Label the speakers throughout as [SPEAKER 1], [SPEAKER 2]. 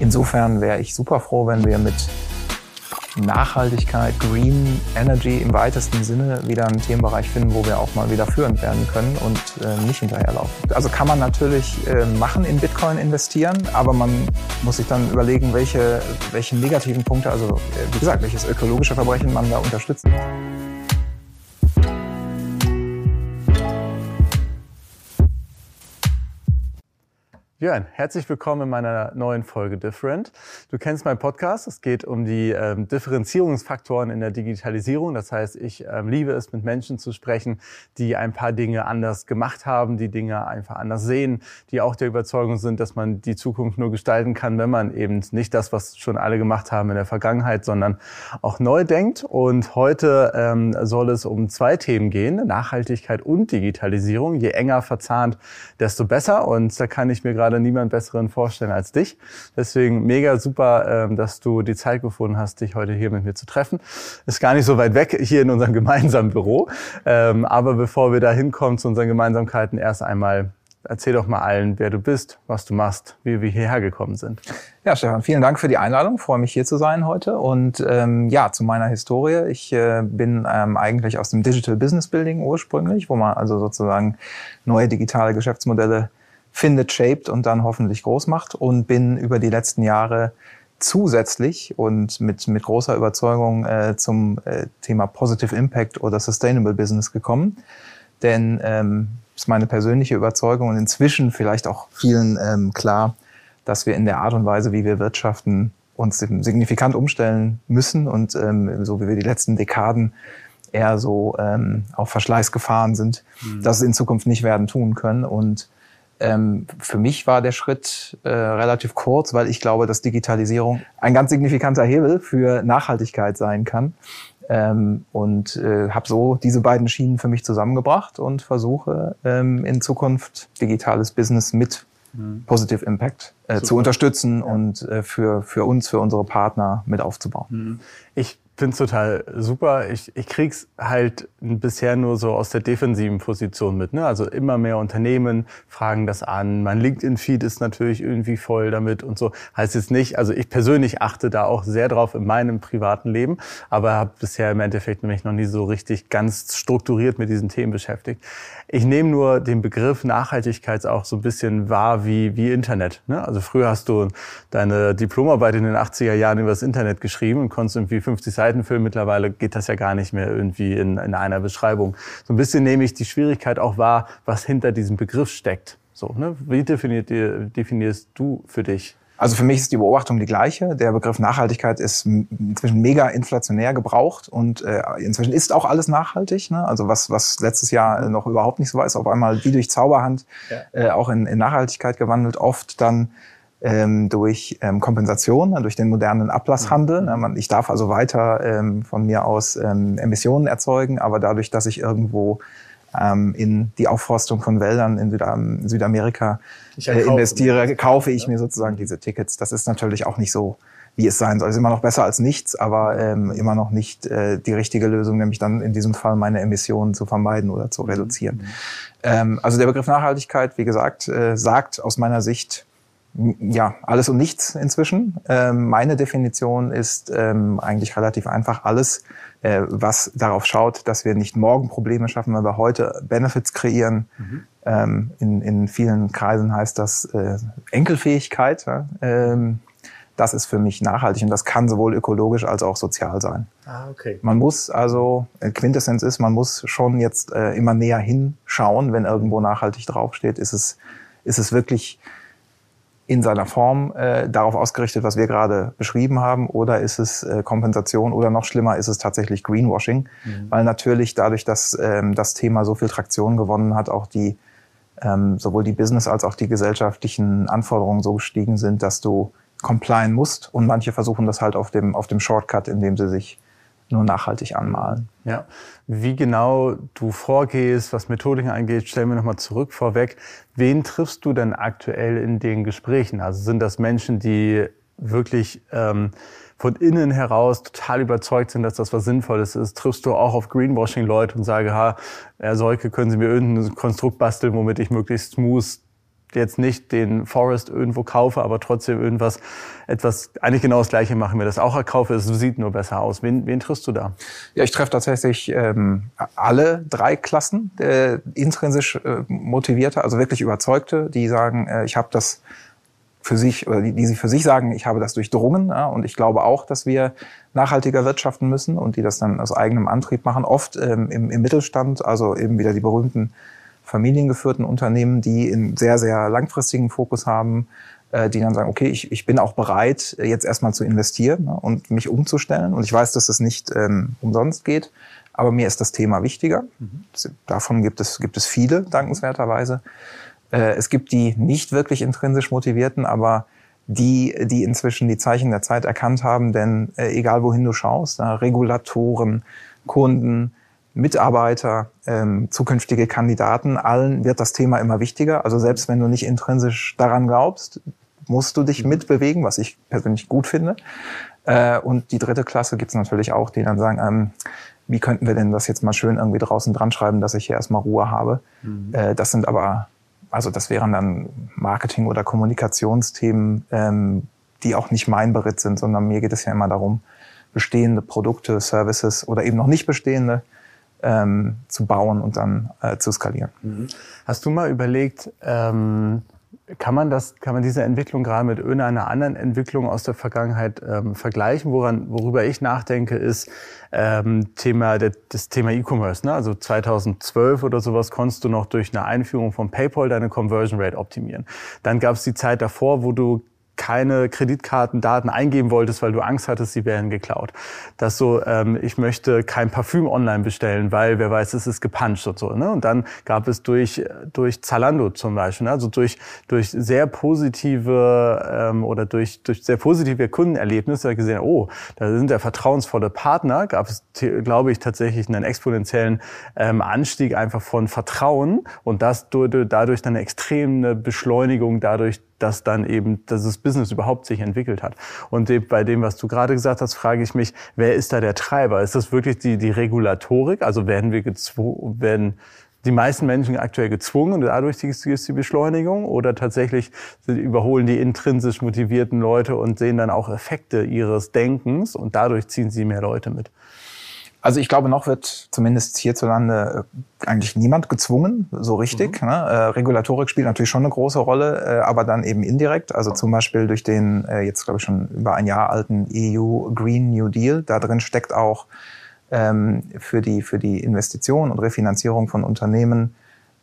[SPEAKER 1] Insofern wäre ich super froh, wenn wir mit Nachhaltigkeit, Green Energy im weitesten Sinne wieder einen Themenbereich finden, wo wir auch mal wieder führend werden können und äh, nicht hinterherlaufen. Also kann man natürlich äh, machen, in Bitcoin investieren, aber man muss sich dann überlegen, welche, welche negativen Punkte, also äh, wie gesagt, welches ökologische Verbrechen man da unterstützen.
[SPEAKER 2] Jörn, herzlich willkommen in meiner neuen Folge Different. Du kennst meinen Podcast. Es geht um die ähm, Differenzierungsfaktoren in der Digitalisierung. Das heißt, ich ähm, liebe es, mit Menschen zu sprechen, die ein paar Dinge anders gemacht haben, die Dinge einfach anders sehen, die auch der Überzeugung sind, dass man die Zukunft nur gestalten kann, wenn man eben nicht das, was schon alle gemacht haben in der Vergangenheit, sondern auch neu denkt. Und heute ähm, soll es um zwei Themen gehen, Nachhaltigkeit und Digitalisierung. Je enger verzahnt, desto besser. Und da kann ich mir gerade gerade niemand besseren vorstellen als dich. Deswegen mega super, ähm, dass du die Zeit gefunden hast, dich heute hier mit mir zu treffen. Ist gar nicht so weit weg hier in unserem gemeinsamen Büro. Ähm, aber bevor wir da hinkommen zu unseren Gemeinsamkeiten, erst einmal Erzähl doch mal allen, wer du bist, was du machst, wie wir hierher gekommen sind.
[SPEAKER 1] Ja, Stefan, vielen Dank für die Einladung. Ich freue mich hier zu sein heute. Und ähm, ja, zu meiner Historie. Ich äh, bin ähm, eigentlich aus dem Digital Business Building ursprünglich, wo man also sozusagen neue digitale Geschäftsmodelle findet, shaped und dann hoffentlich groß macht und bin über die letzten Jahre zusätzlich und mit, mit großer Überzeugung äh, zum äh, Thema Positive Impact oder Sustainable Business gekommen. Denn ähm, ist meine persönliche Überzeugung und inzwischen vielleicht auch vielen ähm, klar, dass wir in der Art und Weise, wie wir wirtschaften, uns signifikant umstellen müssen und ähm, so wie wir die letzten Dekaden eher so ähm, auf Verschleiß gefahren sind, mhm. dass es in Zukunft nicht werden tun können. Und ähm, für mich war der Schritt äh, relativ kurz, weil ich glaube, dass Digitalisierung ein ganz signifikanter Hebel für Nachhaltigkeit sein kann. Ähm, und äh, habe so diese beiden Schienen für mich zusammengebracht und versuche ähm, in Zukunft digitales Business mit mhm. Positive Impact äh, zu unterstützen ja. und äh, für, für uns, für unsere Partner mit aufzubauen. Mhm.
[SPEAKER 2] Ich finde es total super. Ich, ich krieg's halt bisher nur so aus der defensiven Position mit. Ne? Also immer mehr Unternehmen fragen das an. Mein LinkedIn-Feed ist natürlich irgendwie voll damit und so. Heißt jetzt nicht, also ich persönlich achte da auch sehr drauf in meinem privaten Leben, aber habe bisher im Endeffekt nämlich noch nie so richtig ganz strukturiert mit diesen Themen beschäftigt. Ich nehme nur den Begriff Nachhaltigkeit auch so ein bisschen wahr wie, wie Internet. Ne? Also früher hast du deine Diplomarbeit in den 80er Jahren über das Internet geschrieben und konntest irgendwie 50 Seiten füllen. Mittlerweile geht das ja gar nicht mehr irgendwie in, in einer Beschreibung. So ein bisschen nehme ich die Schwierigkeit auch wahr, was hinter diesem Begriff steckt. So, ne? Wie definiert, definierst du für dich
[SPEAKER 1] also für mich ist die Beobachtung die gleiche. Der Begriff Nachhaltigkeit ist inzwischen mega inflationär gebraucht und äh, inzwischen ist auch alles nachhaltig. Ne? Also was, was letztes Jahr noch überhaupt nicht so war, ist auf einmal wie durch Zauberhand ja. äh, auch in, in Nachhaltigkeit gewandelt. Oft dann ähm, durch ähm, Kompensation, ne, durch den modernen Ablasshandel. Mhm. Ich darf also weiter ähm, von mir aus ähm, Emissionen erzeugen, aber dadurch, dass ich irgendwo ähm, in die Aufforstung von Wäldern in, Südam in Südamerika äh, investiere, kaufe ich ja. mir sozusagen diese Tickets. Das ist natürlich auch nicht so, wie es sein soll. Es ist immer noch besser als nichts, aber ähm, immer noch nicht äh, die richtige Lösung, nämlich dann in diesem Fall meine Emissionen zu vermeiden oder zu mhm. reduzieren. Mhm. Ähm, also der Begriff Nachhaltigkeit, wie gesagt, äh, sagt aus meiner Sicht, ja, alles und nichts inzwischen. Ähm, meine Definition ist ähm, eigentlich relativ einfach. Alles, äh, was darauf schaut, dass wir nicht morgen Probleme schaffen, weil wir heute Benefits kreieren. Mhm. Ähm, in, in vielen Kreisen heißt das äh, Enkelfähigkeit. Ja? Ähm, das ist für mich nachhaltig und das kann sowohl ökologisch als auch sozial sein. Ah, okay. Man muss also, äh, Quintessenz ist, man muss schon jetzt äh, immer näher hinschauen, wenn irgendwo nachhaltig draufsteht, ist es, ist es wirklich in seiner Form äh, darauf ausgerichtet, was wir gerade beschrieben haben, oder ist es äh, Kompensation? Oder noch schlimmer ist es tatsächlich Greenwashing, mhm. weil natürlich dadurch, dass ähm, das Thema so viel Traktion gewonnen hat, auch die ähm, sowohl die Business als auch die gesellschaftlichen Anforderungen so gestiegen sind, dass du complyen musst. Und manche versuchen das halt auf dem auf dem Shortcut, indem sie sich nur nachhaltig anmalen.
[SPEAKER 2] Ja, wie genau du vorgehst, was Methodiken angeht, stellen wir nochmal zurück vorweg. Wen triffst du denn aktuell in den Gesprächen? Also sind das Menschen, die wirklich ähm, von innen heraus total überzeugt sind, dass das was Sinnvolles ist? Triffst du auch auf Greenwashing-Leute und sage, ha, Herr Seuke, können Sie mir irgendein Konstrukt basteln, womit ich möglichst smooth jetzt nicht den Forest irgendwo kaufe, aber trotzdem irgendwas, etwas, eigentlich genau das Gleiche machen, mir das auch erkaufe, es sieht nur besser aus. Wen, wen triffst du da?
[SPEAKER 1] Ja, ich treffe tatsächlich ähm, alle drei Klassen, äh, intrinsisch äh, motivierte, also wirklich Überzeugte, die sagen, äh, ich habe das für sich oder die, die sie für sich sagen, ich habe das durchdrungen ja, und ich glaube auch, dass wir nachhaltiger wirtschaften müssen und die das dann aus eigenem Antrieb machen, oft ähm, im, im Mittelstand, also eben wieder die berühmten familiengeführten Unternehmen, die einen sehr, sehr langfristigen Fokus haben, äh, die dann sagen, okay, ich, ich bin auch bereit, jetzt erstmal zu investieren ne, und mich umzustellen. Und ich weiß, dass es nicht ähm, umsonst geht, aber mir ist das Thema wichtiger. Mhm. Davon gibt es, gibt es viele, dankenswerterweise. Äh, es gibt die nicht wirklich intrinsisch motivierten, aber die, die inzwischen die Zeichen der Zeit erkannt haben, denn äh, egal wohin du schaust, äh, Regulatoren, Kunden, Mitarbeiter, ähm, zukünftige Kandidaten, allen wird das Thema immer wichtiger. Also selbst wenn du nicht intrinsisch daran glaubst, musst du dich mhm. mitbewegen, was ich persönlich gut finde. Äh, und die dritte Klasse gibt's natürlich auch, die dann sagen, ähm, wie könnten wir denn das jetzt mal schön irgendwie draußen dran schreiben, dass ich hier erstmal Ruhe habe. Mhm. Äh, das sind aber also das wären dann Marketing- oder Kommunikationsthemen, ähm, die auch nicht mein Beritt sind, sondern mir geht es ja immer darum, bestehende Produkte, Services oder eben noch nicht bestehende ähm, zu bauen und dann äh, zu skalieren.
[SPEAKER 2] Mhm. Hast du mal überlegt, ähm, kann man das, kann man diese Entwicklung gerade mit irgendeiner anderen Entwicklung aus der Vergangenheit ähm, vergleichen? Woran, worüber ich nachdenke, ist ähm, Thema das Thema E-Commerce. Ne? Also 2012 oder sowas konntest du noch durch eine Einführung von PayPal deine Conversion Rate optimieren. Dann gab es die Zeit davor, wo du keine Kreditkartendaten eingeben wolltest, weil du Angst hattest, sie werden geklaut. Dass so, ähm, ich möchte kein Parfüm online bestellen, weil wer weiß, es ist gepuncht und so. Ne? Und dann gab es durch durch Zalando zum Beispiel, ne? also durch durch sehr positive ähm, oder durch durch sehr positive Kundenerlebnisse gesehen, oh, da sind ja vertrauensvolle Partner, gab es, glaube ich, tatsächlich einen exponentiellen ähm, Anstieg einfach von Vertrauen und das dadurch dann eine extreme Beschleunigung dadurch dass dann eben das Business überhaupt sich entwickelt hat. Und bei dem, was du gerade gesagt hast, frage ich mich, wer ist da der Treiber? Ist das wirklich die, die Regulatorik? Also werden wir gezwungen, werden die meisten Menschen aktuell gezwungen und dadurch ist die Beschleunigung oder tatsächlich überholen die intrinsisch motivierten Leute und sehen dann auch Effekte ihres Denkens und dadurch ziehen sie mehr Leute mit?
[SPEAKER 1] Also ich glaube, noch wird zumindest hierzulande äh, eigentlich niemand gezwungen, so richtig. Mhm. Ne? Äh, Regulatorik spielt natürlich schon eine große Rolle, äh, aber dann eben indirekt. Also zum Beispiel durch den äh, jetzt, glaube ich, schon über ein Jahr alten EU Green New Deal. Da drin steckt auch ähm, für, die, für die Investition und Refinanzierung von Unternehmen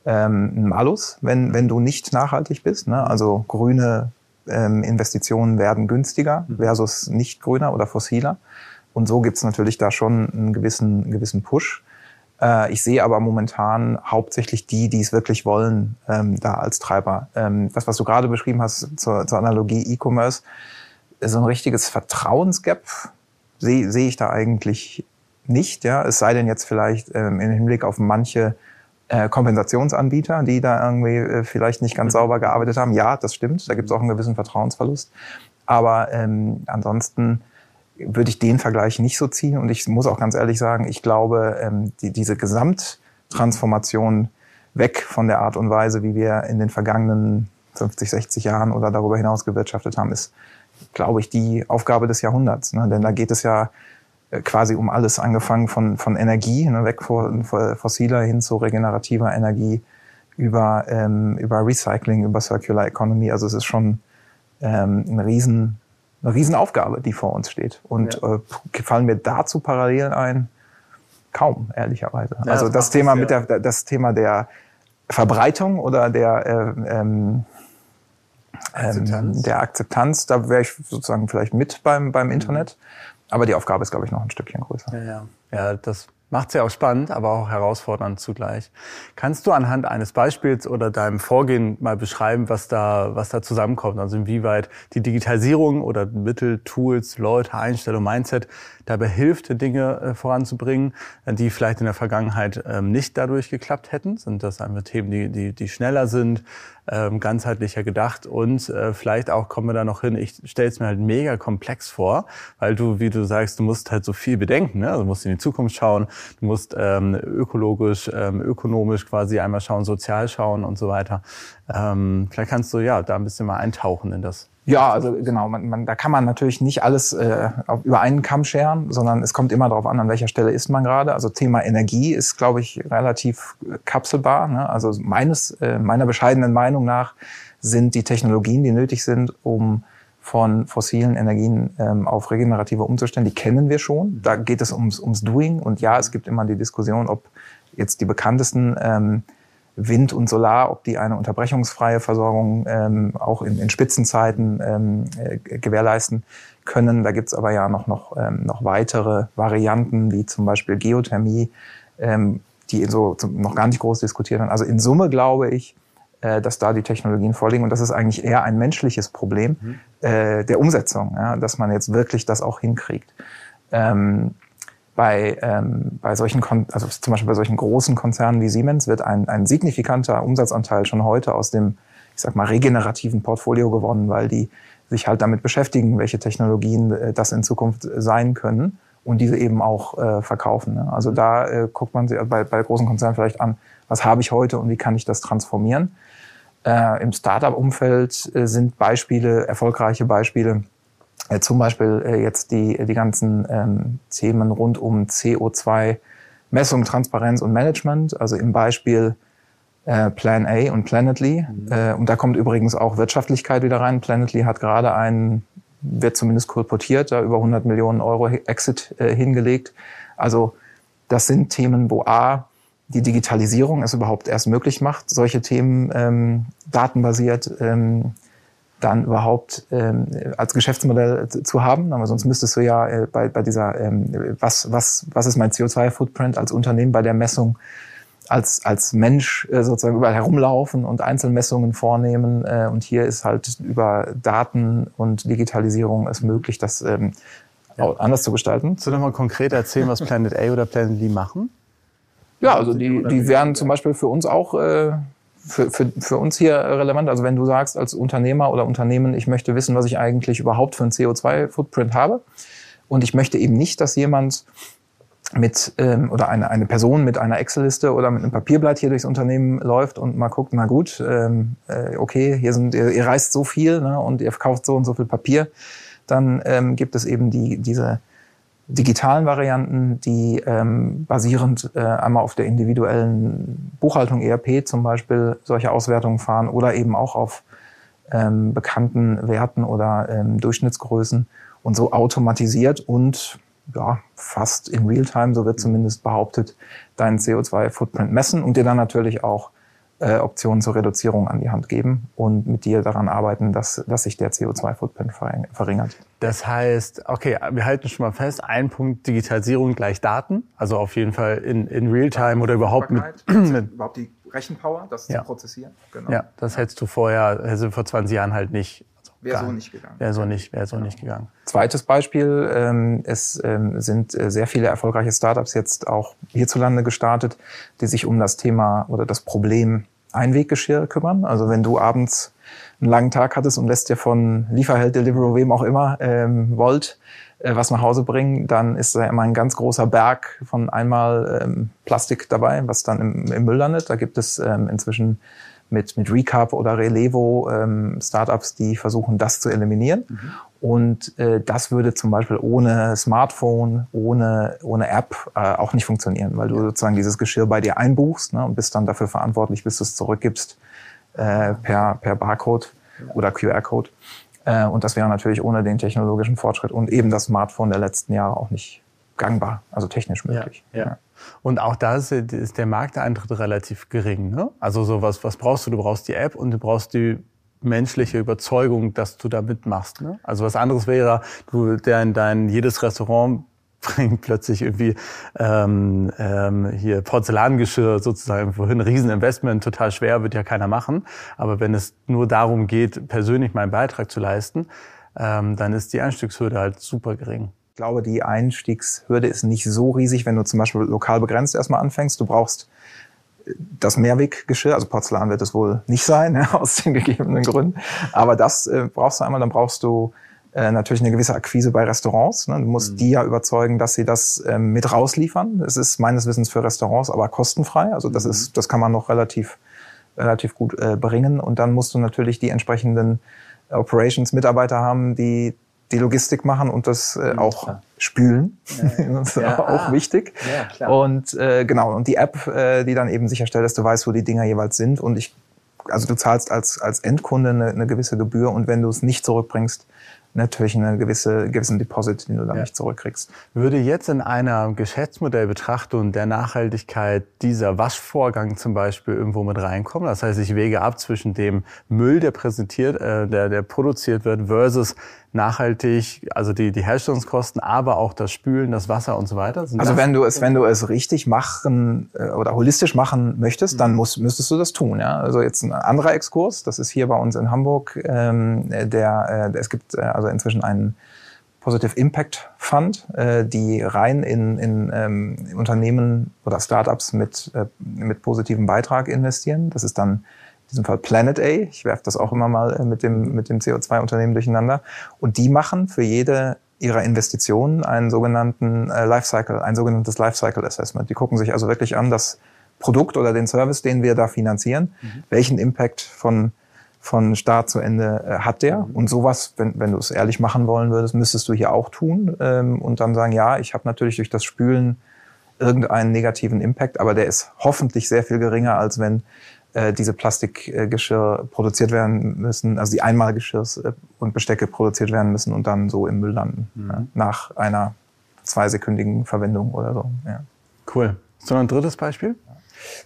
[SPEAKER 1] ähm, ein Malus, wenn, wenn du nicht nachhaltig bist. Ne? Also grüne ähm, Investitionen werden günstiger mhm. versus nicht grüner oder fossiler. Und so gibt's natürlich da schon einen gewissen, einen gewissen Push. Äh, ich sehe aber momentan hauptsächlich die, die es wirklich wollen, ähm, da als Treiber. Ähm, das, was du gerade beschrieben hast zur, zur Analogie E-Commerce, so ein richtiges Vertrauensgap sehe seh ich da eigentlich nicht. Ja, es sei denn jetzt vielleicht ähm, im Hinblick auf manche äh, Kompensationsanbieter, die da irgendwie äh, vielleicht nicht ganz mhm. sauber gearbeitet haben. Ja, das stimmt. Da gibt es auch einen gewissen Vertrauensverlust. Aber ähm, ansonsten würde ich den Vergleich nicht so ziehen. Und ich muss auch ganz ehrlich sagen, ich glaube, ähm, die, diese Gesamttransformation weg von der Art und Weise, wie wir in den vergangenen 50, 60 Jahren oder darüber hinaus gewirtschaftet haben, ist, glaube ich, die Aufgabe des Jahrhunderts. Ne? Denn da geht es ja äh, quasi um alles, angefangen von, von Energie, ne? weg von, fossiler hin zu regenerativer Energie, über, ähm, über Recycling, über Circular Economy. Also es ist schon ähm, ein riesen eine Riesenaufgabe, die vor uns steht. Und ja. äh, fallen mir dazu Parallelen ein? Kaum, ehrlicherweise. Ja, also das, das Thema mit der, das Thema der Verbreitung oder der, äh, ähm, Akzeptanz. der Akzeptanz, da wäre ich sozusagen vielleicht mit beim, beim Internet. Aber die Aufgabe ist, glaube ich, noch ein Stückchen größer.
[SPEAKER 2] Ja, ja. ja das Macht ja auch spannend, aber auch herausfordernd zugleich. Kannst du anhand eines Beispiels oder deinem Vorgehen mal beschreiben, was da, was da zusammenkommt? Also inwieweit die Digitalisierung oder Mittel, Tools, Leute, Einstellung, Mindset dabei hilft, Dinge äh, voranzubringen, die vielleicht in der Vergangenheit ähm, nicht dadurch geklappt hätten? Sind das einfach Themen, die, die, die schneller sind, ganzheitlicher gedacht und äh, vielleicht auch kommen wir da noch hin, ich stelle es mir halt mega komplex vor, weil du, wie du sagst, du musst halt so viel bedenken, ne? also du musst in die Zukunft schauen, du musst ähm, ökologisch, ähm, ökonomisch quasi einmal schauen, sozial schauen und so weiter. Ähm, vielleicht kannst du ja da ein bisschen mal eintauchen in das.
[SPEAKER 1] Ja, also genau, man, man, da kann man natürlich nicht alles äh, über einen Kamm scheren, sondern es kommt immer darauf an, an welcher Stelle ist man gerade. Also Thema Energie ist, glaube ich, relativ äh, kapselbar. Ne? Also meines, äh, meiner bescheidenen Meinung nach sind die Technologien, die nötig sind, um von fossilen Energien ähm, auf regenerative umzustellen, die kennen wir schon. Da geht es ums, ums Doing. Und ja, es gibt immer die Diskussion, ob jetzt die bekanntesten ähm, Wind und Solar, ob die eine unterbrechungsfreie Versorgung ähm, auch in, in Spitzenzeiten ähm, äh, gewährleisten können. Da gibt's aber ja noch, noch, ähm, noch weitere Varianten, wie zum Beispiel Geothermie, ähm, die so noch gar nicht groß diskutiert werden. Also in Summe glaube ich, äh, dass da die Technologien vorliegen. Und das ist eigentlich eher ein menschliches Problem mhm. äh, der Umsetzung, ja, dass man jetzt wirklich das auch hinkriegt. Ähm, bei, ähm, bei solchen, Kon also zum Beispiel bei solchen großen Konzernen wie Siemens wird ein, ein signifikanter Umsatzanteil schon heute aus dem, ich sag mal, regenerativen Portfolio gewonnen, weil die sich halt damit beschäftigen, welche Technologien äh, das in Zukunft sein können und diese eben auch äh, verkaufen. Ne? Also da äh, guckt man sich bei, bei großen Konzernen vielleicht an, was habe ich heute und wie kann ich das transformieren. Äh, Im Startup-Umfeld äh, sind Beispiele, erfolgreiche Beispiele, äh, zum Beispiel äh, jetzt die, die ganzen ähm, Themen rund um CO2, Messung, Transparenz und Management. Also im Beispiel äh, Plan A und Planetly. Mhm. Äh, und da kommt übrigens auch Wirtschaftlichkeit wieder rein. Planetly hat gerade einen, wird zumindest kolportiert, da über 100 Millionen Euro Exit äh, hingelegt. Also das sind Themen, wo A, die Digitalisierung es überhaupt erst möglich macht, solche Themen ähm, datenbasiert ähm, dann überhaupt ähm, als Geschäftsmodell zu haben. Aber sonst müsstest du ja äh, bei, bei dieser, ähm, was, was, was ist mein CO2-Footprint als Unternehmen bei der Messung als, als Mensch äh, sozusagen überall herumlaufen und Einzelmessungen vornehmen. Äh, und hier ist halt über Daten und Digitalisierung es möglich, das ähm, ja. anders zu gestalten.
[SPEAKER 2] Kannst du nochmal konkret erzählen, was Planet A oder Planet B machen?
[SPEAKER 1] Ja, also die, die wären zum Beispiel für uns auch äh, für, für, für uns hier relevant? Also wenn du sagst als Unternehmer oder Unternehmen, ich möchte wissen, was ich eigentlich überhaupt für einen CO2-Footprint habe und ich möchte eben nicht, dass jemand mit ähm, oder eine, eine Person mit einer Excel-Liste oder mit einem Papierblatt hier durchs Unternehmen läuft und mal guckt, na gut, ähm, äh, okay, hier sind ihr, ihr reist so viel ne, und ihr verkauft so und so viel Papier, dann ähm, gibt es eben die diese digitalen Varianten, die ähm, basierend äh, einmal auf der individuellen Buchhaltung ERP zum Beispiel solche Auswertungen fahren oder eben auch auf ähm, bekannten Werten oder ähm, Durchschnittsgrößen und so automatisiert und ja, fast in Realtime, so wird zumindest behauptet, deinen CO2-Footprint messen und dir dann natürlich auch äh, Optionen zur Reduzierung an die Hand geben und mit dir daran arbeiten, dass, dass sich der CO2-Footprint verringert.
[SPEAKER 2] Das heißt, okay, wir halten schon mal fest, ein Punkt Digitalisierung gleich Daten, also auf jeden Fall in, in Realtime oder überhaupt mit,
[SPEAKER 1] mit überhaupt die Rechenpower, das
[SPEAKER 2] ja.
[SPEAKER 1] zu prozessieren.
[SPEAKER 2] Genau. Ja, das hättest du vorher, hättest du vor 20 Jahren halt nicht.
[SPEAKER 1] Also wäre so nicht gegangen.
[SPEAKER 2] Wäre so nicht, wäre so genau. nicht gegangen.
[SPEAKER 1] Zweites Beispiel, ähm, es ähm, sind äh, sehr viele erfolgreiche Startups jetzt auch hierzulande gestartet, die sich um das Thema oder das Problem Einweggeschirr kümmern. Also wenn du abends einen langen Tag hattest und lässt dir von Lieferheld, Deliveroo, wem auch immer, ähm, Volt, äh, was nach Hause bringen, dann ist da immer ein ganz großer Berg von einmal ähm, Plastik dabei, was dann im, im Müll landet. Da gibt es ähm, inzwischen mit, mit Recap oder Relevo ähm, Startups, die versuchen, das zu eliminieren. Mhm. Und äh, das würde zum Beispiel ohne Smartphone, ohne, ohne App äh, auch nicht funktionieren, weil du sozusagen dieses Geschirr bei dir einbuchst ne, und bist dann dafür verantwortlich, bis du es zurückgibst äh, per, per Barcode oder QR-Code. Äh, und das wäre natürlich ohne den technologischen Fortschritt und eben das Smartphone der letzten Jahre auch nicht gangbar, also technisch möglich.
[SPEAKER 2] Ja, ja. Und auch da ist, ist der Markteintritt relativ gering. Ne? Also so was, was brauchst du? Du brauchst die App und du brauchst die menschliche Überzeugung, dass du da mitmachst. Ne? Also was anderes wäre, du dein, dein jedes Restaurant bringt plötzlich irgendwie ähm, ähm, hier Porzellangeschirr sozusagen vorhin Rieseninvestment, total schwer, wird ja keiner machen. Aber wenn es nur darum geht, persönlich meinen Beitrag zu leisten, ähm, dann ist die Einstiegshürde halt super gering.
[SPEAKER 1] Ich glaube, die Einstiegshürde ist nicht so riesig, wenn du zum Beispiel lokal begrenzt erstmal anfängst. Du brauchst das Mehrweggeschirr, also Porzellan wird es wohl nicht sein, ja, aus den gegebenen Gründen. Aber das äh, brauchst du einmal, dann brauchst du Äh, natürlich eine gewisse Akquise bei Restaurants. Ne? Du musst mhm. die ja überzeugen, dass sie das ähm, mit rausliefern. Es ist meines Wissens für Restaurants aber kostenfrei. Also das mhm. ist, das kann man noch relativ, relativ gut äh, bringen. Und dann musst du natürlich die entsprechenden Operations-Mitarbeiter haben, die die Logistik machen und das äh, mhm, auch klar. spülen. Ja, ja. das ist ja, auch ah, wichtig. Ja, klar. Und äh, genau, und die App, äh, die dann eben sicherstellt, dass du weißt, wo die Dinger jeweils sind. Und ich, also du zahlst als, als Endkunde eine, eine gewisse Gebühr und wenn du es nicht zurückbringst, natürlich einen gewisse, gewissen Deposit, den du dann ja. nicht zurückkriegst.
[SPEAKER 2] Würde jetzt in einer Geschäftsmodellbetrachtung der Nachhaltigkeit dieser Waschvorgang zum Beispiel irgendwo mit reinkommen? Das heißt, ich wege ab zwischen dem Müll, der präsentiert, äh, der, der produziert wird, versus nachhaltig, also die, die Herstellungskosten, aber auch das Spülen, das Wasser und so weiter?
[SPEAKER 1] Sind also wenn du es, wenn du es richtig machen äh, oder holistisch machen möchtest, dann musst, müsstest du das tun. Ja? Also jetzt ein anderer Exkurs, das ist hier bei uns in Hamburg, ähm, der, äh, es gibt äh, also inzwischen einen Positive Impact Fund, äh, die rein in, in ähm, Unternehmen oder Startups mit, äh, mit positivem Beitrag investieren. Das ist dann diesem Fall Planet A. Ich werfe das auch immer mal äh, mit dem, mit dem CO2-Unternehmen durcheinander. Und die machen für jede ihrer Investitionen einen sogenannten äh, Lifecycle, ein sogenanntes Lifecycle Assessment. Die gucken sich also wirklich an, das Produkt oder den Service, den wir da finanzieren, mhm. welchen Impact von von Start zu Ende äh, hat der. Mhm. Und sowas, wenn, wenn du es ehrlich machen wollen würdest, müsstest du hier auch tun ähm, und dann sagen, ja, ich habe natürlich durch das Spülen irgendeinen negativen Impact, aber der ist hoffentlich sehr viel geringer, als wenn äh, diese Plastikgeschirr produziert werden müssen, also die Einmalgeschirrs äh, und Bestecke produziert werden müssen und dann so im Müll landen. Mhm. Ja, nach einer zweisekündigen Verwendung oder so. Ja.
[SPEAKER 2] Cool. So ein drittes Beispiel?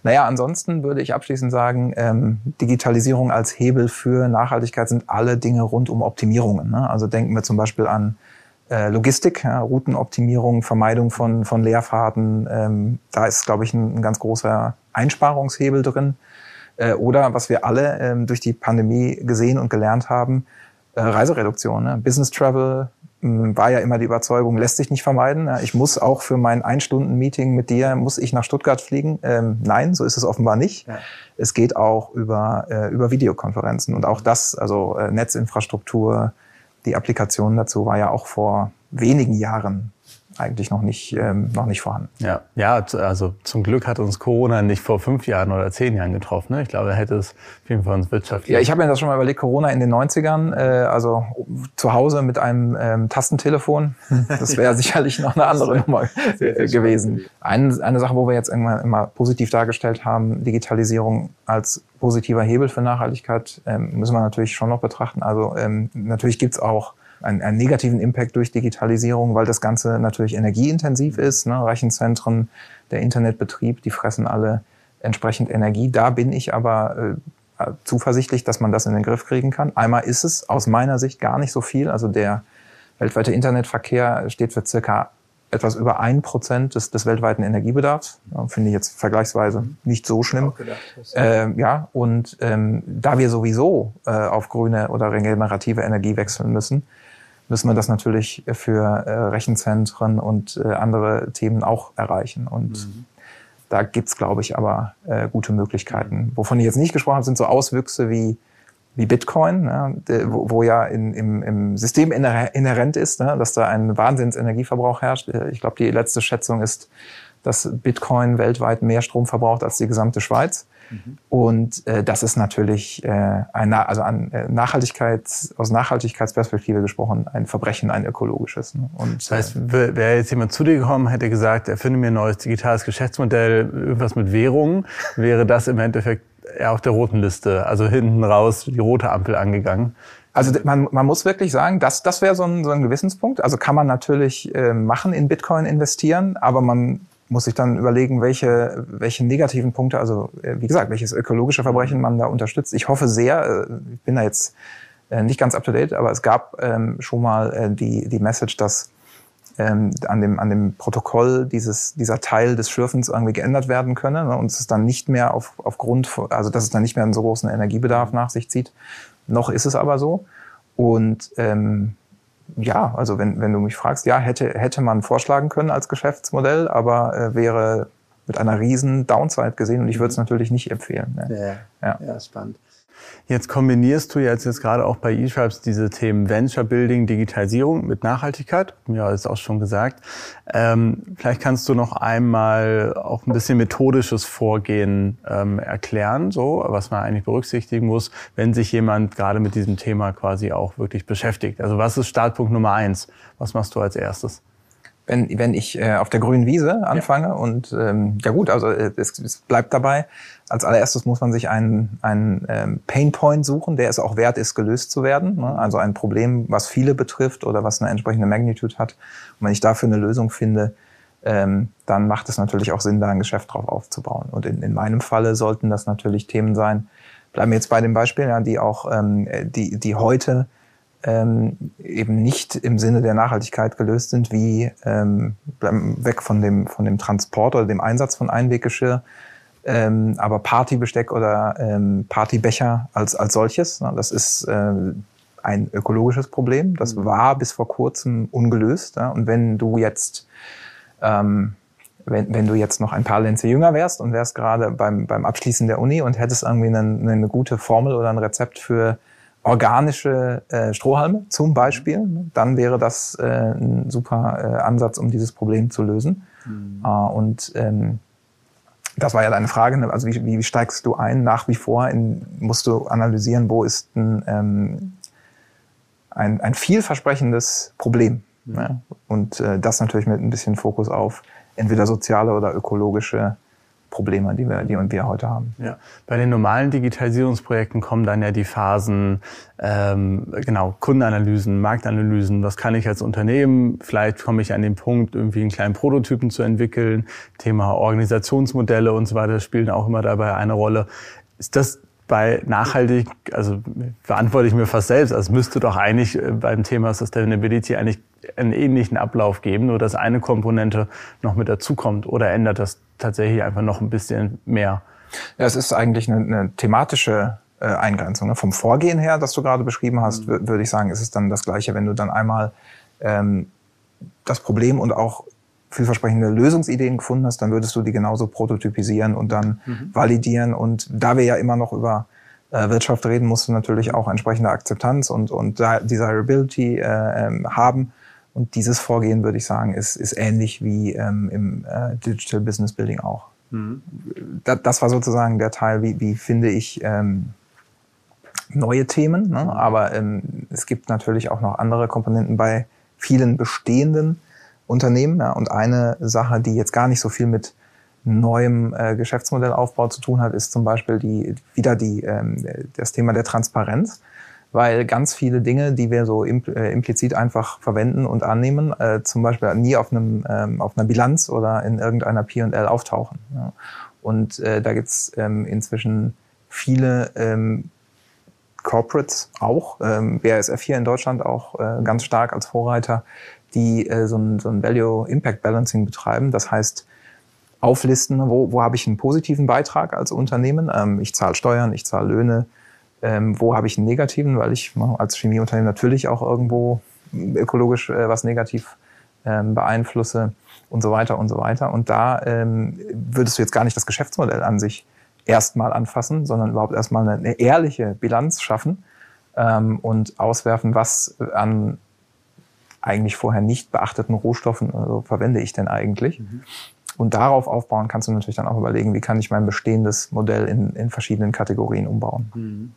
[SPEAKER 1] Naja, ansonsten würde ich abschließend sagen, ähm, Digitalisierung als Hebel für Nachhaltigkeit sind alle Dinge rund um Optimierungen. Ne? Also denken wir zum Beispiel an äh, Logistik, ja, Routenoptimierung, Vermeidung von, von Leerfahrten. Ähm, da ist, glaube ich, ein, ein ganz großer Einsparungshebel drin. Äh, oder was wir alle ähm, durch die Pandemie gesehen und gelernt haben, äh, Reisereduktion. Ne? Business Travel mh, war ja immer die Überzeugung, lässt sich nicht vermeiden. Ich muss auch für mein Ein-Stunden-Meeting mit dir, muss ich nach Stuttgart fliegen. Ähm, nein, so ist es offenbar nicht. Ja. Es geht auch über, äh, über Videokonferenzen. Und auch das, also äh, Netzinfrastruktur, die Applikation dazu war ja auch vor wenigen Jahren eigentlich noch nicht, ähm, noch nicht vorhanden.
[SPEAKER 2] Ja, ja, also zum Glück hat uns Corona nicht vor fünf Jahren oder zehn Jahren getroffen. Ne? Ich glaube, er hätte es auf jeden Fall uns wirtschaftlich.
[SPEAKER 1] Ja, ich habe mir das schon mal überlegt, Corona in den 90ern, äh, also zu Hause mit einem ähm, Tastentelefon, das wäre sicherlich noch eine andere Nummer gewesen. Eine, eine Sache, wo wir jetzt irgendwann immer positiv dargestellt haben, Digitalisierung als positiver Hebel für Nachhaltigkeit, ähm, müssen wir natürlich schon noch betrachten. Also ähm, natürlich gibt's auch einen, einen negativen Impact durch Digitalisierung, weil das Ganze natürlich energieintensiv ist. Ne? Rechenzentren, der Internetbetrieb, die fressen alle entsprechend Energie. Da bin ich aber äh, zuversichtlich, dass man das in den Griff kriegen kann. Einmal ist es aus meiner Sicht gar nicht so viel. Also der weltweite Internetverkehr steht für circa etwas über ein Prozent des, des weltweiten Energiebedarfs. Finde ich jetzt vergleichsweise nicht so schlimm. Äh, ja, und ähm, da wir sowieso äh, auf grüne oder regenerative Energie wechseln müssen, müssen wir das natürlich für äh, Rechenzentren und äh, andere Themen auch erreichen. Und mhm. da gibt's, glaube ich, aber äh, gute Möglichkeiten. Wovon ich jetzt nicht gesprochen habe, sind so Auswüchse wie wie Bitcoin, ja, wo, wo ja in, im, im System inhärent ist, ne, dass da ein Wahnsinnsenergieverbrauch herrscht. Ich glaube, die letzte Schätzung ist, dass Bitcoin weltweit mehr Strom verbraucht als die gesamte Schweiz. Mhm. Und äh, das ist natürlich äh, ein, also an äh, Nachhaltigkeit, aus Nachhaltigkeitsperspektive gesprochen, ein Verbrechen, ein ökologisches. Ne?
[SPEAKER 2] Und, das heißt, äh, wäre jetzt jemand zu dir gekommen, hätte gesagt, erfinde mir ein neues digitales Geschäftsmodell, irgendwas mit Währungen, wäre das im Endeffekt eher auf der roten Liste, also hinten raus die rote Ampel angegangen.
[SPEAKER 1] Also man, man muss wirklich sagen, das, das wäre so ein, so ein Gewissenspunkt. Also kann man natürlich äh, machen, in Bitcoin investieren, aber man muss ich dann überlegen, welche, welche negativen Punkte, also äh, wie gesagt, welches ökologische Verbrechen man da unterstützt. Ich hoffe sehr, äh, ich bin da jetzt äh, nicht ganz up to date, aber es gab ähm, schon mal die, die Message, dass ähm, an, dem, an dem Protokoll dieses, dieser Teil des Schürfens irgendwie geändert werden könne ne, und es dann nicht mehr auf, aufgrund, also dass es dann nicht mehr einen so großen Energiebedarf nach sich zieht. Noch ist es aber so. Und ähm, ja, also wenn, wenn du mich fragst, ja, hätte, hätte man vorschlagen können als Geschäftsmodell, aber äh, wäre mit einer riesen Downside gesehen und ich würde es mhm. natürlich nicht empfehlen.
[SPEAKER 2] Ne? Ja, ja. ja, spannend. Jetzt kombinierst du jetzt, jetzt gerade auch bei eStripes diese Themen Venture Building, Digitalisierung mit Nachhaltigkeit. Ja, ist auch schon gesagt. Ähm, vielleicht kannst du noch einmal auch ein bisschen methodisches Vorgehen ähm, erklären, so was man eigentlich berücksichtigen muss, wenn sich jemand gerade mit diesem Thema quasi auch wirklich beschäftigt. Also was ist Startpunkt Nummer eins? Was machst du als erstes?
[SPEAKER 1] Wenn, wenn ich äh, auf der grünen Wiese anfange ja. und ähm, ja gut, also äh, es, es bleibt dabei. Als allererstes muss man sich einen, einen ähm, Painpoint suchen, der es auch wert ist, gelöst zu werden. Ne? Also ein Problem, was viele betrifft oder was eine entsprechende Magnitude hat. Und wenn ich dafür eine Lösung finde, ähm, dann macht es natürlich auch Sinn, da ein Geschäft drauf aufzubauen. Und in, in meinem Falle sollten das natürlich Themen sein, bleiben wir jetzt bei dem Beispiel, ja, die auch, ähm, die, die heute ähm, eben nicht im Sinne der Nachhaltigkeit gelöst sind, wie ähm, weg von dem, von dem Transport oder dem Einsatz von Einweggeschirr, ähm, aber Partybesteck oder ähm, Partybecher als, als solches. Na, das ist äh, ein ökologisches Problem. Das mhm. war bis vor kurzem ungelöst. Ja? Und wenn du jetzt ähm, wenn, wenn du jetzt noch ein paar Lenze jünger wärst und wärst gerade beim, beim Abschließen der Uni und hättest irgendwie eine, eine gute Formel oder ein Rezept für organische äh, Strohhalme zum Beispiel, dann wäre das äh, ein super äh, Ansatz, um dieses Problem zu lösen. Mhm. Äh, und ähm, das war ja deine Frage, ne? also wie, wie steigst du ein? Nach wie vor in, musst du analysieren, wo ist ein, ähm, ein, ein vielversprechendes Problem. Mhm. Ne? Und äh, das natürlich mit ein bisschen Fokus auf entweder soziale oder ökologische Probleme, die wir, die wir heute haben.
[SPEAKER 2] Ja. Bei den normalen Digitalisierungsprojekten kommen dann ja die Phasen, ähm, genau, Kundenanalysen, Marktanalysen, was kann ich als Unternehmen, vielleicht komme ich an den Punkt, irgendwie einen kleinen Prototypen zu entwickeln, Thema Organisationsmodelle und so weiter spielen auch immer dabei eine Rolle. Ist das bei nachhaltig, also verantworte ich mir fast selbst, also müsste doch eigentlich äh, beim Thema Sustainability eigentlich einen ähnlichen Ablauf geben, nur dass eine Komponente noch mit dazukommt oder ändert das tatsächlich einfach noch ein bisschen mehr?
[SPEAKER 1] Ja, es ist eigentlich eine, eine thematische äh, Eingrenzung. Ne? Vom Vorgehen her, das du gerade beschrieben hast, mhm. würde ich sagen, ist es dann das Gleiche, wenn du dann einmal ähm, das Problem und auch vielversprechende Lösungsideen gefunden hast, dann würdest du die genauso prototypisieren und dann mhm. validieren. Und da wir ja immer noch über äh, Wirtschaft reden, musst du natürlich auch entsprechende Akzeptanz und, und Desirability äh, ähm, haben. Und dieses Vorgehen, würde ich sagen, ist, ist ähnlich wie ähm, im äh, Digital Business Building auch. Mhm. Das, das war sozusagen der Teil, wie, wie finde ich ähm, neue Themen. Ne? Aber ähm, es gibt natürlich auch noch andere Komponenten bei vielen bestehenden Unternehmen. Ja? Und eine Sache, die jetzt gar nicht so viel mit neuem äh, Geschäftsmodellaufbau zu tun hat, ist zum Beispiel die, wieder die, ähm, das Thema der Transparenz weil ganz viele Dinge, die wir so äh, implizit einfach verwenden und annehmen, äh, zum Beispiel nie auf, einem, ähm, auf einer Bilanz oder in irgendeiner P&L auftauchen. Ja. Und äh, da gibt's ähm, inzwischen viele ähm, Corporates auch, ähm, BASF hier in Deutschland auch äh, ganz stark als Vorreiter, die äh, so ein, so ein Value Impact Balancing betreiben. Das heißt, auflisten, wo, wo habe ich einen positiven Beitrag als Unternehmen. Ähm, ich zahle Steuern, ich zahle Löhne, ähm, wo habe ich einen negativen, weil ich als Chemieunternehmen natürlich auch irgendwo ökologisch äh, was negativ ähm, beeinflusse und so weiter und so weiter. Und da ähm, würdest du jetzt gar nicht das Geschäftsmodell an sich erstmal anfassen, sondern überhaupt erstmal eine, eine ehrliche Bilanz schaffen ähm, und auswerfen, was an eigentlich vorher nicht beachteten Rohstoffen also verwende ich denn eigentlich. Mhm. Und darauf aufbauen kannst du natürlich dann auch überlegen, wie kann ich mein bestehendes Modell in, in verschiedenen Kategorien umbauen. Mhm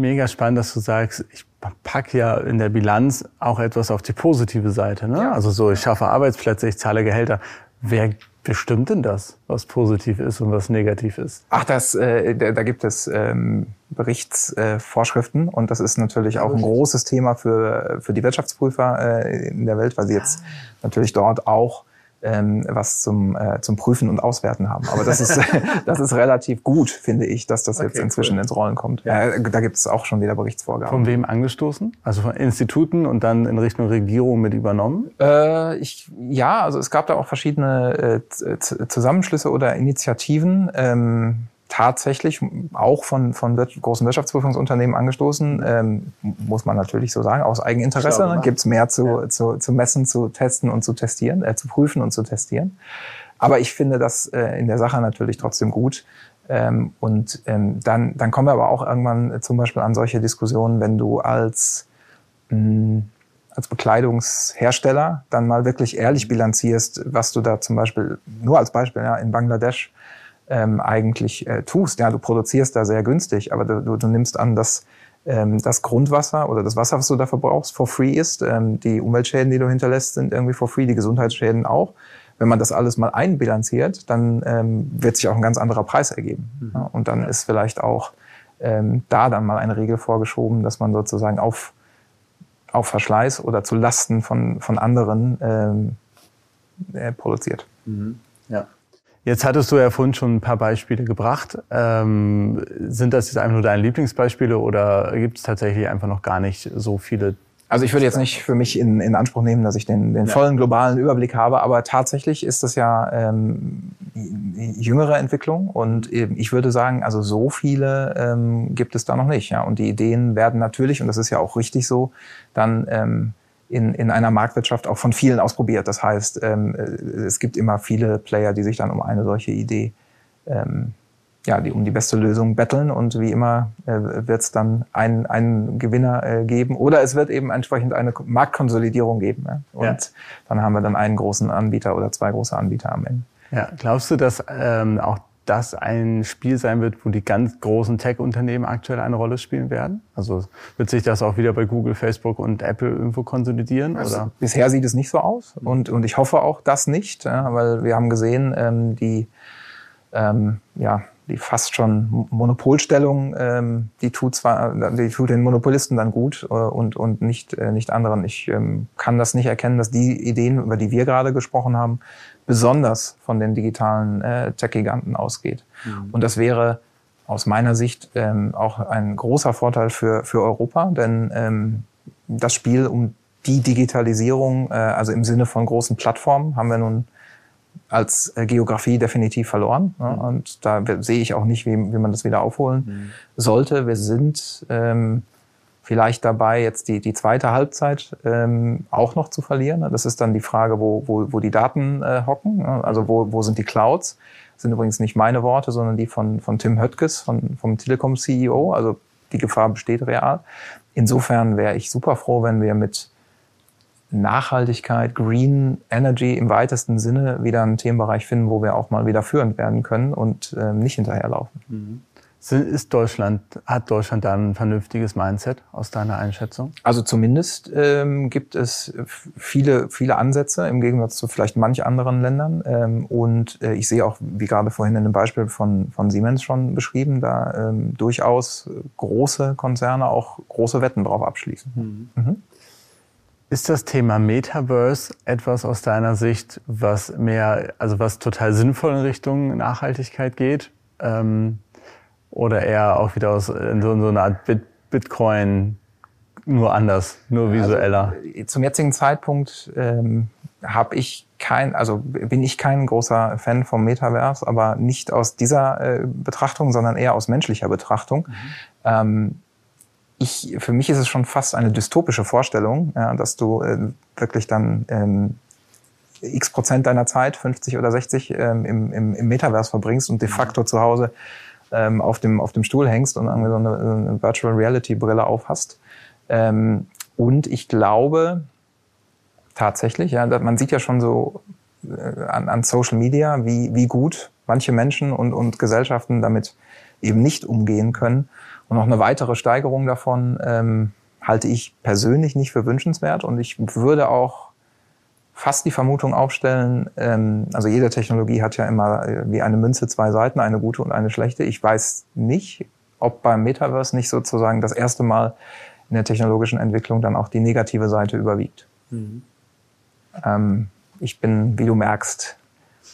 [SPEAKER 2] mega spannend, dass du sagst, ich packe ja in der Bilanz auch etwas auf die positive Seite. Ne? Ja. Also so, ich schaffe Arbeitsplätze, ich zahle Gehälter. Wer bestimmt denn das, was positiv ist und was negativ ist?
[SPEAKER 1] Ach, das, äh, da, da gibt es ähm, Berichtsvorschriften äh, und das ist natürlich auch ein großes Thema für, für die Wirtschaftsprüfer äh, in der Welt, weil sie jetzt natürlich dort auch ähm, was zum, äh, zum Prüfen und Auswerten haben. Aber das ist, das ist relativ gut, finde ich, dass das okay, jetzt inzwischen cool. ins Rollen kommt. Ja. Äh, da gibt es auch schon wieder Berichtsvorgaben.
[SPEAKER 2] Von wem angestoßen? Also von Instituten und dann in Richtung Regierung mit übernommen?
[SPEAKER 1] Äh, ich, ja, also es gab da auch verschiedene äh, Zusammenschlüsse oder Initiativen. Ähm, tatsächlich auch von, von großen Wirtschaftsprüfungsunternehmen angestoßen, ähm, muss man natürlich so sagen, aus Eigeninteresse. Ne? Gibt es mehr zu, ja. zu, zu messen, zu testen und zu testieren, äh, zu prüfen und zu testieren. Aber ich finde das äh, in der Sache natürlich trotzdem gut, Ähm, und ähm, dann, dann kommen wir aber auch irgendwann zum Beispiel an solche Diskussionen, wenn du als, mh, hm, als Bekleidungshersteller dann mal wirklich ehrlich bilanzierst, was du da zum Beispiel, nur als Beispiel, ja, in Bangladesch ähm, eigentlich äh, tust. Ja, du produzierst da sehr günstig, aber du, du, du nimmst an, dass ähm, das Grundwasser oder das Wasser, was du da verbrauchst, for free ist. Ähm, die Umweltschäden, die du hinterlässt, sind irgendwie for free, die Gesundheitsschäden auch. Wenn man das alles mal einbilanziert, dann ähm, wird sich auch ein ganz anderer Preis ergeben. Mhm. Ja, und dann ist vielleicht auch ähm, da dann mal eine Regel vorgeschoben, dass man sozusagen auf, auf Verschleiß oder zu Lasten von, von anderen ähm, äh, produziert. Mhm.
[SPEAKER 2] Ja. Jetzt hattest du ja vorhin schon ein paar Beispiele gebracht. Ähm, sind das jetzt einfach nur deine Lieblingsbeispiele oder gibt es tatsächlich einfach noch gar nicht so viele?
[SPEAKER 1] Also ich würde jetzt nicht für mich in, in Anspruch nehmen, dass ich den, den vollen globalen Überblick habe, aber tatsächlich ist das ja ähm, jüngere Entwicklung und ich würde sagen, also so viele ähm, gibt es da noch nicht. Ja. Und die Ideen werden natürlich, und das ist ja auch richtig so, dann ähm, in, in einer Marktwirtschaft auch von vielen ausprobiert. Das heißt, ähm, äh, es gibt immer viele Player, die sich dann um eine solche Idee, ähm, ja, die um die beste Lösung betteln und wie immer äh, wird es dann einen, einen Gewinner äh, geben oder es wird eben entsprechend eine Marktkonsolidierung geben. Ja? Und ja. dann haben wir dann einen großen Anbieter oder zwei große Anbieter am Ende.
[SPEAKER 2] Ja, glaubst du, dass ähm, auch das ein Spiel sein wird, wo die ganz großen Tech-Unternehmen aktuell eine Rolle spielen werden? Also wird sich das auch wieder bei Google, Facebook und Apple irgendwo konsolidieren? Also oder?
[SPEAKER 1] Bisher sieht es nicht so aus und, und ich hoffe auch das nicht, weil wir haben gesehen, ähm, die, ähm, ja, die fast schon Monopolstellung, ähm, die tut zwar, die tut den Monopolisten dann gut äh, und, und nicht, äh, nicht anderen. Ich ähm, kann das nicht erkennen, dass die Ideen, über die wir gerade gesprochen haben, besonders von den digitalen äh, Tech-Giganten ausgeht. Mhm. Und das wäre aus meiner Sicht ähm, auch ein großer Vorteil für, für Europa, denn ähm, das Spiel um die Digitalisierung, äh, also im Sinne von großen Plattformen, haben wir nun als äh, Geografie definitiv verloren. Ne? Und da sehe ich auch nicht, wie, wie man das wieder aufholen mhm. sollte. Wir sind ähm, vielleicht dabei, jetzt die, die zweite Halbzeit ähm, auch noch zu verlieren. Das ist dann die Frage, wo, wo, wo die Daten äh, hocken, also wo, wo sind die Clouds. Das sind übrigens nicht meine Worte, sondern die von, von Tim Höttges, von, vom Telekom-CEO. Also die Gefahr besteht real. Insofern wäre ich super froh, wenn wir mit Nachhaltigkeit, Green Energy im weitesten Sinne wieder einen Themenbereich finden, wo wir auch mal wieder führend werden können und äh, nicht hinterherlaufen. Mhm.
[SPEAKER 2] Ist Deutschland, hat Deutschland da ein vernünftiges Mindset aus deiner Einschätzung?
[SPEAKER 1] Also zumindest ähm, gibt es viele, viele Ansätze im Gegensatz zu vielleicht manch anderen Ländern. Ähm, und äh, ich sehe auch, wie gerade vorhin in dem Beispiel von, von Siemens schon beschrieben, da ähm, durchaus große Konzerne auch große Wetten drauf abschließen. Mhm. Mhm.
[SPEAKER 2] Ist das Thema Metaverse etwas aus deiner Sicht, was mehr, also was total sinnvoll in Richtung Nachhaltigkeit geht? Ähm oder eher auch wieder aus in so, so einer Art Bit Bitcoin nur anders, nur also, visueller?
[SPEAKER 1] Also, zum jetzigen Zeitpunkt ähm, habe ich kein, also bin ich kein großer Fan vom Metaverse, aber nicht aus dieser äh, Betrachtung, sondern eher aus menschlicher Betrachtung. Mhm. Ähm, ich, für mich ist es schon fast eine dystopische Vorstellung, ja, dass du äh, wirklich dann ähm, x Prozent deiner Zeit, 50 oder 60, ähm, im, im, im Metaverse verbringst und de mhm. facto zu Hause ähm, auf, dem, auf dem Stuhl hängst und so eine, eine Virtual Reality Brille auf hast. Ähm, und ich glaube tatsächlich, ja, man sieht ja schon so äh, an, an Social Media, wie, wie gut manche Menschen und, und Gesellschaften damit eben nicht umgehen können. Und noch eine weitere Steigerung davon ähm, halte ich persönlich nicht für wünschenswert. Und ich würde auch fast die Vermutung aufstellen, ähm, also jede Technologie hat ja immer äh, wie eine Münze zwei Seiten, eine gute und eine schlechte. Ich weiß nicht, ob beim Metaverse nicht sozusagen das erste Mal in der technologischen Entwicklung dann auch die negative Seite überwiegt. Mhm. Ähm, ich bin, wie du merkst,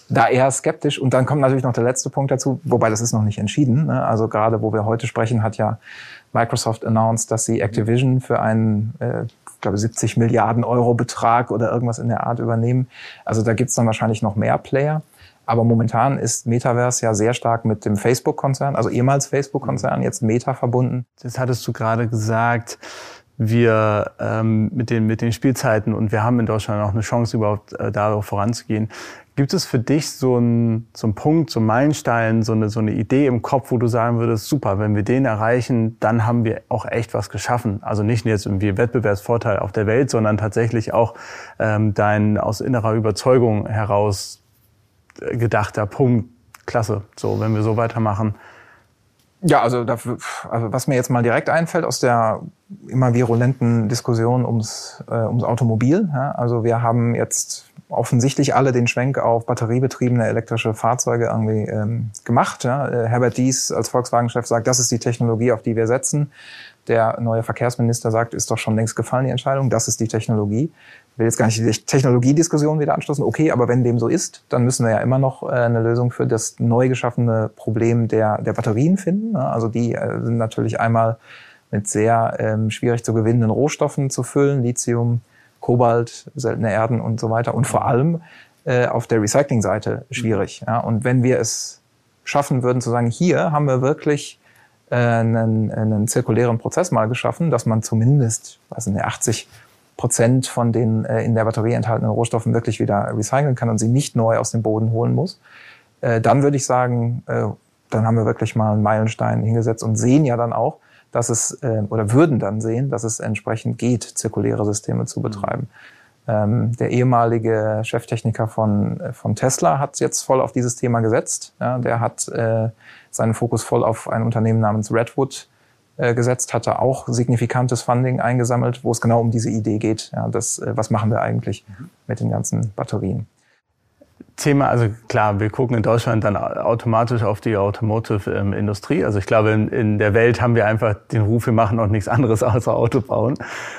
[SPEAKER 1] da eher skeptisch. Und dann kommt natürlich noch der letzte Punkt dazu, wobei das ist noch nicht entschieden. Ne? Also gerade wo wir heute sprechen, hat ja Microsoft announced, dass sie Activision für einen äh, glaube, 70 Milliarden Euro Betrag oder irgendwas in der Art übernehmen. Also da gibt's dann wahrscheinlich noch mehr Player. Aber momentan ist Metaverse ja sehr stark mit dem Facebook-Konzern, also ehemals Facebook-Konzern, jetzt Meta verbunden.
[SPEAKER 2] Das hattest du gerade gesagt. Wir ähm, mit den mit den Spielzeiten und wir haben in Deutschland auch eine Chance überhaupt äh, darauf voranzugehen. Gibt es für dich so einen, so einen Punkt, so einen Meilenstein, so eine, so eine Idee im Kopf, wo du sagen würdest, super, wenn wir den erreichen, dann haben wir auch echt was geschaffen. Also nicht nur jetzt irgendwie Wettbewerbsvorteil auf der Welt, sondern tatsächlich auch ähm, dein aus innerer Überzeugung heraus äh, gedachter Punkt. Klasse. So, wenn wir so weitermachen,
[SPEAKER 1] ja, also, dafür, also was mir jetzt mal direkt einfällt aus der immer virulenten Diskussion ums, äh, ums Automobil. Ja, also wir haben jetzt offensichtlich alle den Schwenk auf batteriebetriebene elektrische Fahrzeuge irgendwie ähm, gemacht. Ja. Äh, Herbert Dies als Volkswagen-Chef sagt, das ist die Technologie, auf die wir setzen. Der neue Verkehrsminister sagt, ist doch schon längst gefallen, die Entscheidung, das ist die Technologie will jetzt gar nicht die Technologiediskussion wieder anstoßen. Okay, aber wenn dem so ist, dann müssen wir ja immer noch äh, eine Lösung für das neu geschaffene Problem der, der Batterien finden. Also die äh, sind natürlich einmal mit sehr ähm, schwierig zu gewinnenden Rohstoffen zu füllen, Lithium, Kobalt, seltene Erden und so weiter. Und vor allem äh, auf der Recycling-Seite schwierig. Ja? Und wenn wir es schaffen würden zu sagen, hier haben wir wirklich äh, einen, einen zirkulären Prozess mal geschaffen, dass man zumindest, also 80 Prozent von den äh, in der Batterie enthaltenen Rohstoffen wirklich wieder recyceln kann und sie nicht neu aus dem Boden holen muss, äh, dann würde ich sagen, äh, dann haben wir wirklich mal einen Meilenstein hingesetzt und sehen ja dann auch, dass es, äh, oder würden dann sehen, dass es entsprechend geht, zirkuläre Systeme zu betreiben. Ähm, der ehemalige Cheftechniker von, äh, von Tesla hat jetzt voll auf dieses Thema gesetzt. Ja, der hat äh, seinen Fokus voll auf ein Unternehmen namens Redwood äh, gesetzt, hatte auch signifikantes Funding eingesammelt, wo es genau um diese Idee geht. Ja, das, äh, was machen wir eigentlich mhm. mit den ganzen Batterien?
[SPEAKER 2] Thema, also klar, wir gucken in Deutschland dann automatisch auf die Automotive-Industrie. Also ich glaube, in, in, der Welt haben wir einfach den Ruf, wir machen auch nichts anderes außer Auto bauen.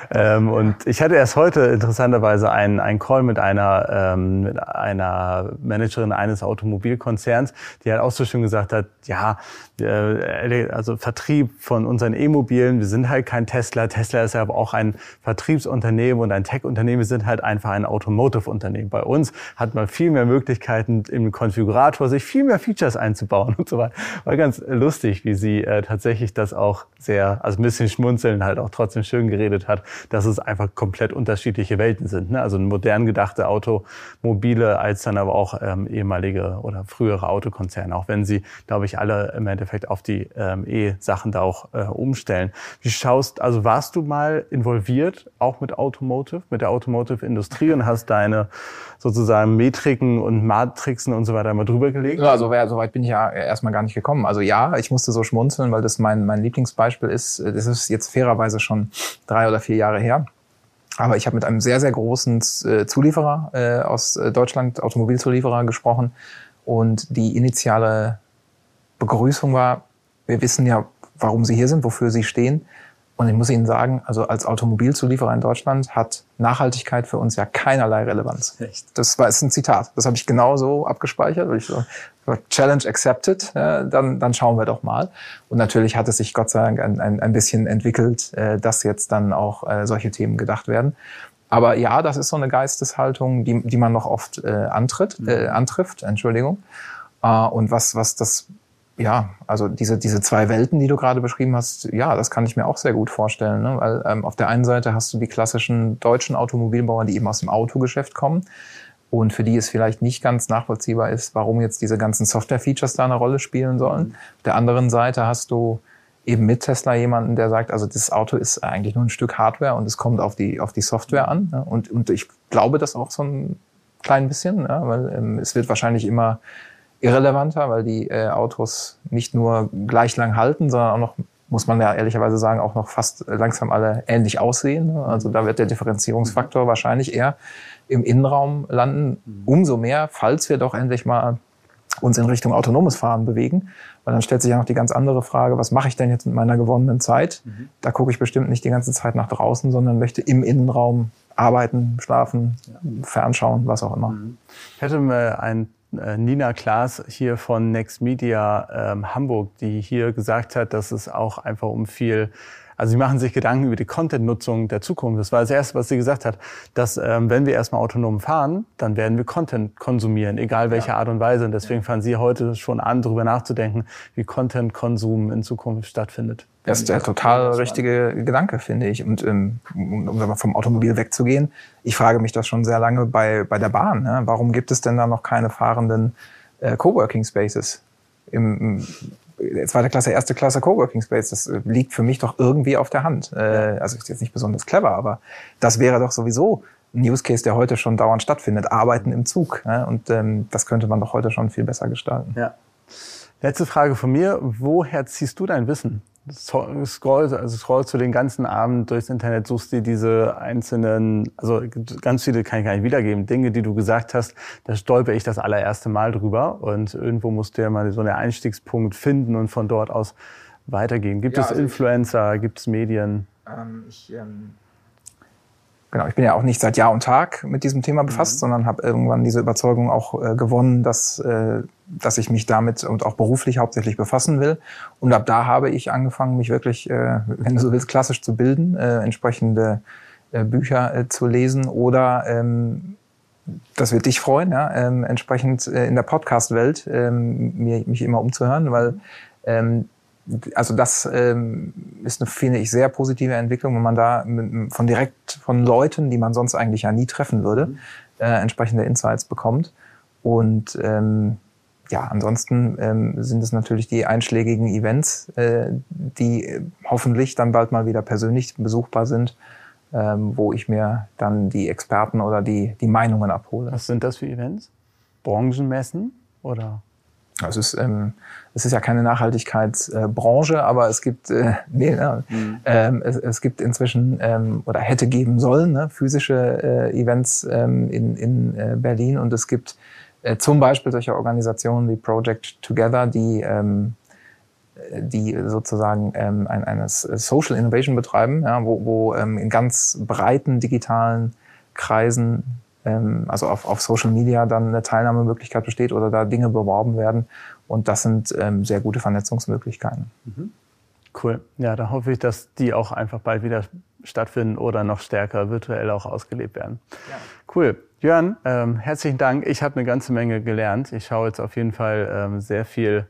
[SPEAKER 2] Ähm, und ich hatte erst heute interessanterweise einen, einen Call mit einer, ähm, mit einer Managerin eines Automobilkonzerns, die halt auch so schön gesagt hat, ja, äh, also Vertrieb von unseren E-Mobilen, wir sind halt kein Tesla. Tesla ist ja aber auch ein Vertriebsunternehmen und ein Tech-Unternehmen. Wir sind halt einfach ein Automotive-Unternehmen. Bei uns hat man viel mehr Möglichkeiten, Möglichkeiten im Konfigurator, sich viel mehr Features einzubauen und so weiter. War ganz lustig, wie sie äh, tatsächlich das auch sehr, also ein bisschen schmunzeln halt auch trotzdem schön geredet hat, dass es einfach komplett unterschiedliche Welten sind. Ne? Also modern gedachte Automobile als dann aber auch ähm, ehemalige oder frühere Autokonzerne, auch wenn sie, glaube ich, alle im Endeffekt auf die ähm, E-Sachen da auch äh, umstellen. Wie schaust, also warst du mal involviert, auch mit Automotive, mit der Automotive-Industrie und hast deine sozusagen Metriken und Matrixen und so weiter mal drüber gelegt?
[SPEAKER 1] Ja, also so weit bin ich ja erstmal gar nicht gekommen. Also ja, ich musste so schmunzeln, weil das mein, mein Lieblingsbeispiel ist. Das ist jetzt fairerweise schon drei oder vier Jahre her. Aber ich habe mit einem sehr, sehr großen äh, Zulieferer äh, aus äh, Deutschland, Automobilzulieferer, gesprochen. Und die initiale Begrüßung war, wir wissen ja, warum Sie hier sind, wofür Sie stehen. Und ich muss Ihnen sagen, also als Automobilzulieferer in Deutschland hat Nachhaltigkeit für uns ja keinerlei Relevanz. Echt? Das war ist ein Zitat. Das habe ich genau so abgespeichert. Ich so, Challenge accepted, äh, dann, dann schauen wir doch mal. Und natürlich hat es sich Gott sei Dank ein, ein, ein bisschen entwickelt, äh, dass jetzt dann auch äh, solche Themen gedacht werden. Aber ja, das ist so eine Geisteshaltung, die, die man noch oft äh, antritt, äh, antrifft, Entschuldigung. Äh, und was, was das ja, also diese, diese zwei Welten, die du gerade beschrieben hast, ja, das kann ich mir auch sehr gut vorstellen. Ne? Weil ähm, auf der einen Seite hast du die klassischen deutschen Automobilbauer, die eben aus dem Autogeschäft kommen und für die es vielleicht nicht ganz nachvollziehbar ist, warum jetzt diese ganzen Software-Features da eine Rolle spielen sollen. Auf der anderen Seite hast du eben mit Tesla jemanden, der sagt, also das Auto ist eigentlich nur ein Stück Hardware und es kommt auf die, auf die Software an. Ne? Und, und ich glaube das auch so ein klein bisschen, ja? weil ähm, es wird wahrscheinlich immer irrelevanter, weil die äh, Autos nicht nur gleich lang halten, sondern auch noch, muss man ja ehrlicherweise sagen, auch noch fast langsam alle ähnlich aussehen. Ne? Also da wird der Differenzierungsfaktor mhm. wahrscheinlich eher im Innenraum landen. Mhm. Umso mehr, falls wir doch endlich mal uns in Richtung autonomes Fahren bewegen. Weil dann stellt sich ja noch die ganz andere Frage, was mache ich denn jetzt mit meiner gewonnenen Zeit? Mhm. Da gucke ich bestimmt nicht die ganze Zeit nach draußen, sondern möchte im Innenraum arbeiten, schlafen, fernschauen, was auch immer. Mhm.
[SPEAKER 2] Ich hätte mal ein äh, Nina Klaas hier von Next Media ähm, Hamburg, die hier gesagt hat, dass es auch einfach um viel also sie machen sich Gedanken über die Content-Nutzung der Zukunft. Das war das Erste, was sie gesagt hat, dass ähm, wenn wir erstmal autonom fahren, dann werden wir Content konsumieren, egal welche ja. Art und Weise. Und deswegen fangen sie heute schon an, darüber nachzudenken, wie Content-Konsum in Zukunft stattfindet.
[SPEAKER 1] Das ist der total richtige Gedanke, finde ich. Und ähm, um vom Automobil wegzugehen, ich frage mich das schon sehr lange bei, bei der Bahn. Ne? Warum gibt es denn da noch keine fahrenden äh, Coworking Spaces? Im, im zweite Klasse, erste Klasse Coworking Space, das äh, liegt für mich doch irgendwie auf der Hand. Äh, also ist jetzt nicht besonders clever, aber das wäre doch sowieso ein Use Case, der heute schon dauernd stattfindet. Arbeiten im Zug. Ne? Und ähm, das könnte man doch heute schon viel besser gestalten.
[SPEAKER 2] Ja. Letzte Frage von mir. Woher ziehst du dein Wissen? Scrollst, also scrollst du den ganzen Abend durchs Internet, suchst dir diese einzelnen, also ganz viele kann ich gar nicht wiedergeben, Dinge, die du gesagt hast, da stolper ich das allererste Mal drüber und irgendwo musst du ja mal so einen Einstiegspunkt finden und von dort aus weitergehen. Gibt ja, es also Influencer, gibt es Medien? Ähm, ich, ähm
[SPEAKER 1] Genau, ich bin ja auch nicht seit Jahr und Tag mit diesem Thema befasst, mhm. sondern habe irgendwann diese Überzeugung auch äh, gewonnen, dass, äh, dass ich mich damit und auch beruflich hauptsächlich befassen will. Und ab da habe ich angefangen, mich wirklich, äh, wenn du so willst, klassisch zu bilden, äh, entsprechende äh, Bücher äh, zu lesen oder ähm, das wird dich freuen, ja, ähm, entsprechend äh, in der Podcast-Welt ähm, mir, mich immer umzuhören, weil ähm, also das ähm, ist eine, finde ich, sehr positive Entwicklung, wenn man da mit, von direkt von Leuten, die man sonst eigentlich ja nie treffen würde, mhm. äh, entsprechende Insights bekommt. Und ähm, ja, ansonsten ähm, sind es natürlich die einschlägigen Events, äh, die hoffentlich dann bald mal wieder persönlich besuchbar sind, ähm, wo ich mir dann die Experten oder die, die Meinungen abhole.
[SPEAKER 2] Was sind das für Events? Branchenmessen oder?
[SPEAKER 1] Also es ist, ähm, es ist ja keine Nachhaltigkeitsbranche, äh, aber es gibt, äh, nee, ne, mhm. ähm, es, es gibt inzwischen ähm, oder hätte geben sollen ne, physische äh, Events ähm, in, in äh, Berlin und es gibt äh, zum Beispiel solche Organisationen wie Project Together, die ähm, die sozusagen ähm, ein, eine Social Innovation betreiben, ja, wo, wo ähm, in ganz breiten digitalen Kreisen ähm, also auf, auf Social Media dann eine Teilnahmemöglichkeit besteht oder da Dinge beworben werden. Und das sind ähm, sehr gute Vernetzungsmöglichkeiten.
[SPEAKER 2] Mhm. Cool. Ja, da hoffe ich, dass die auch einfach bald wieder stattfinden oder noch stärker virtuell auch ausgelebt werden. Ja. Cool. Jörn, ähm, herzlichen Dank. Ich habe eine ganze Menge gelernt. Ich schaue jetzt auf jeden Fall ähm, sehr viel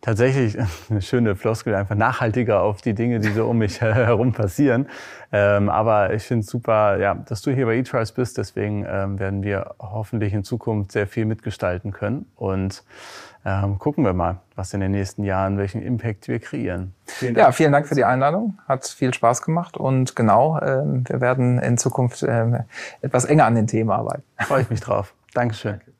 [SPEAKER 2] tatsächlich eine schöne Floskel, einfach nachhaltiger auf die Dinge, die so um mich herum passieren. Ähm, aber ich finde es super, ja, dass du hier bei eTrials bist. Deswegen ähm, werden wir hoffentlich in Zukunft sehr viel mitgestalten können. Und ähm, gucken wir mal, was in den nächsten Jahren, welchen Impact wir kreieren.
[SPEAKER 1] Vielen ja, vielen Dank für die Einladung. Hat viel Spaß gemacht. Und genau, ähm, wir werden in Zukunft ähm, etwas enger an den Themen arbeiten.
[SPEAKER 2] Freue ich mich drauf. Dankeschön. Danke.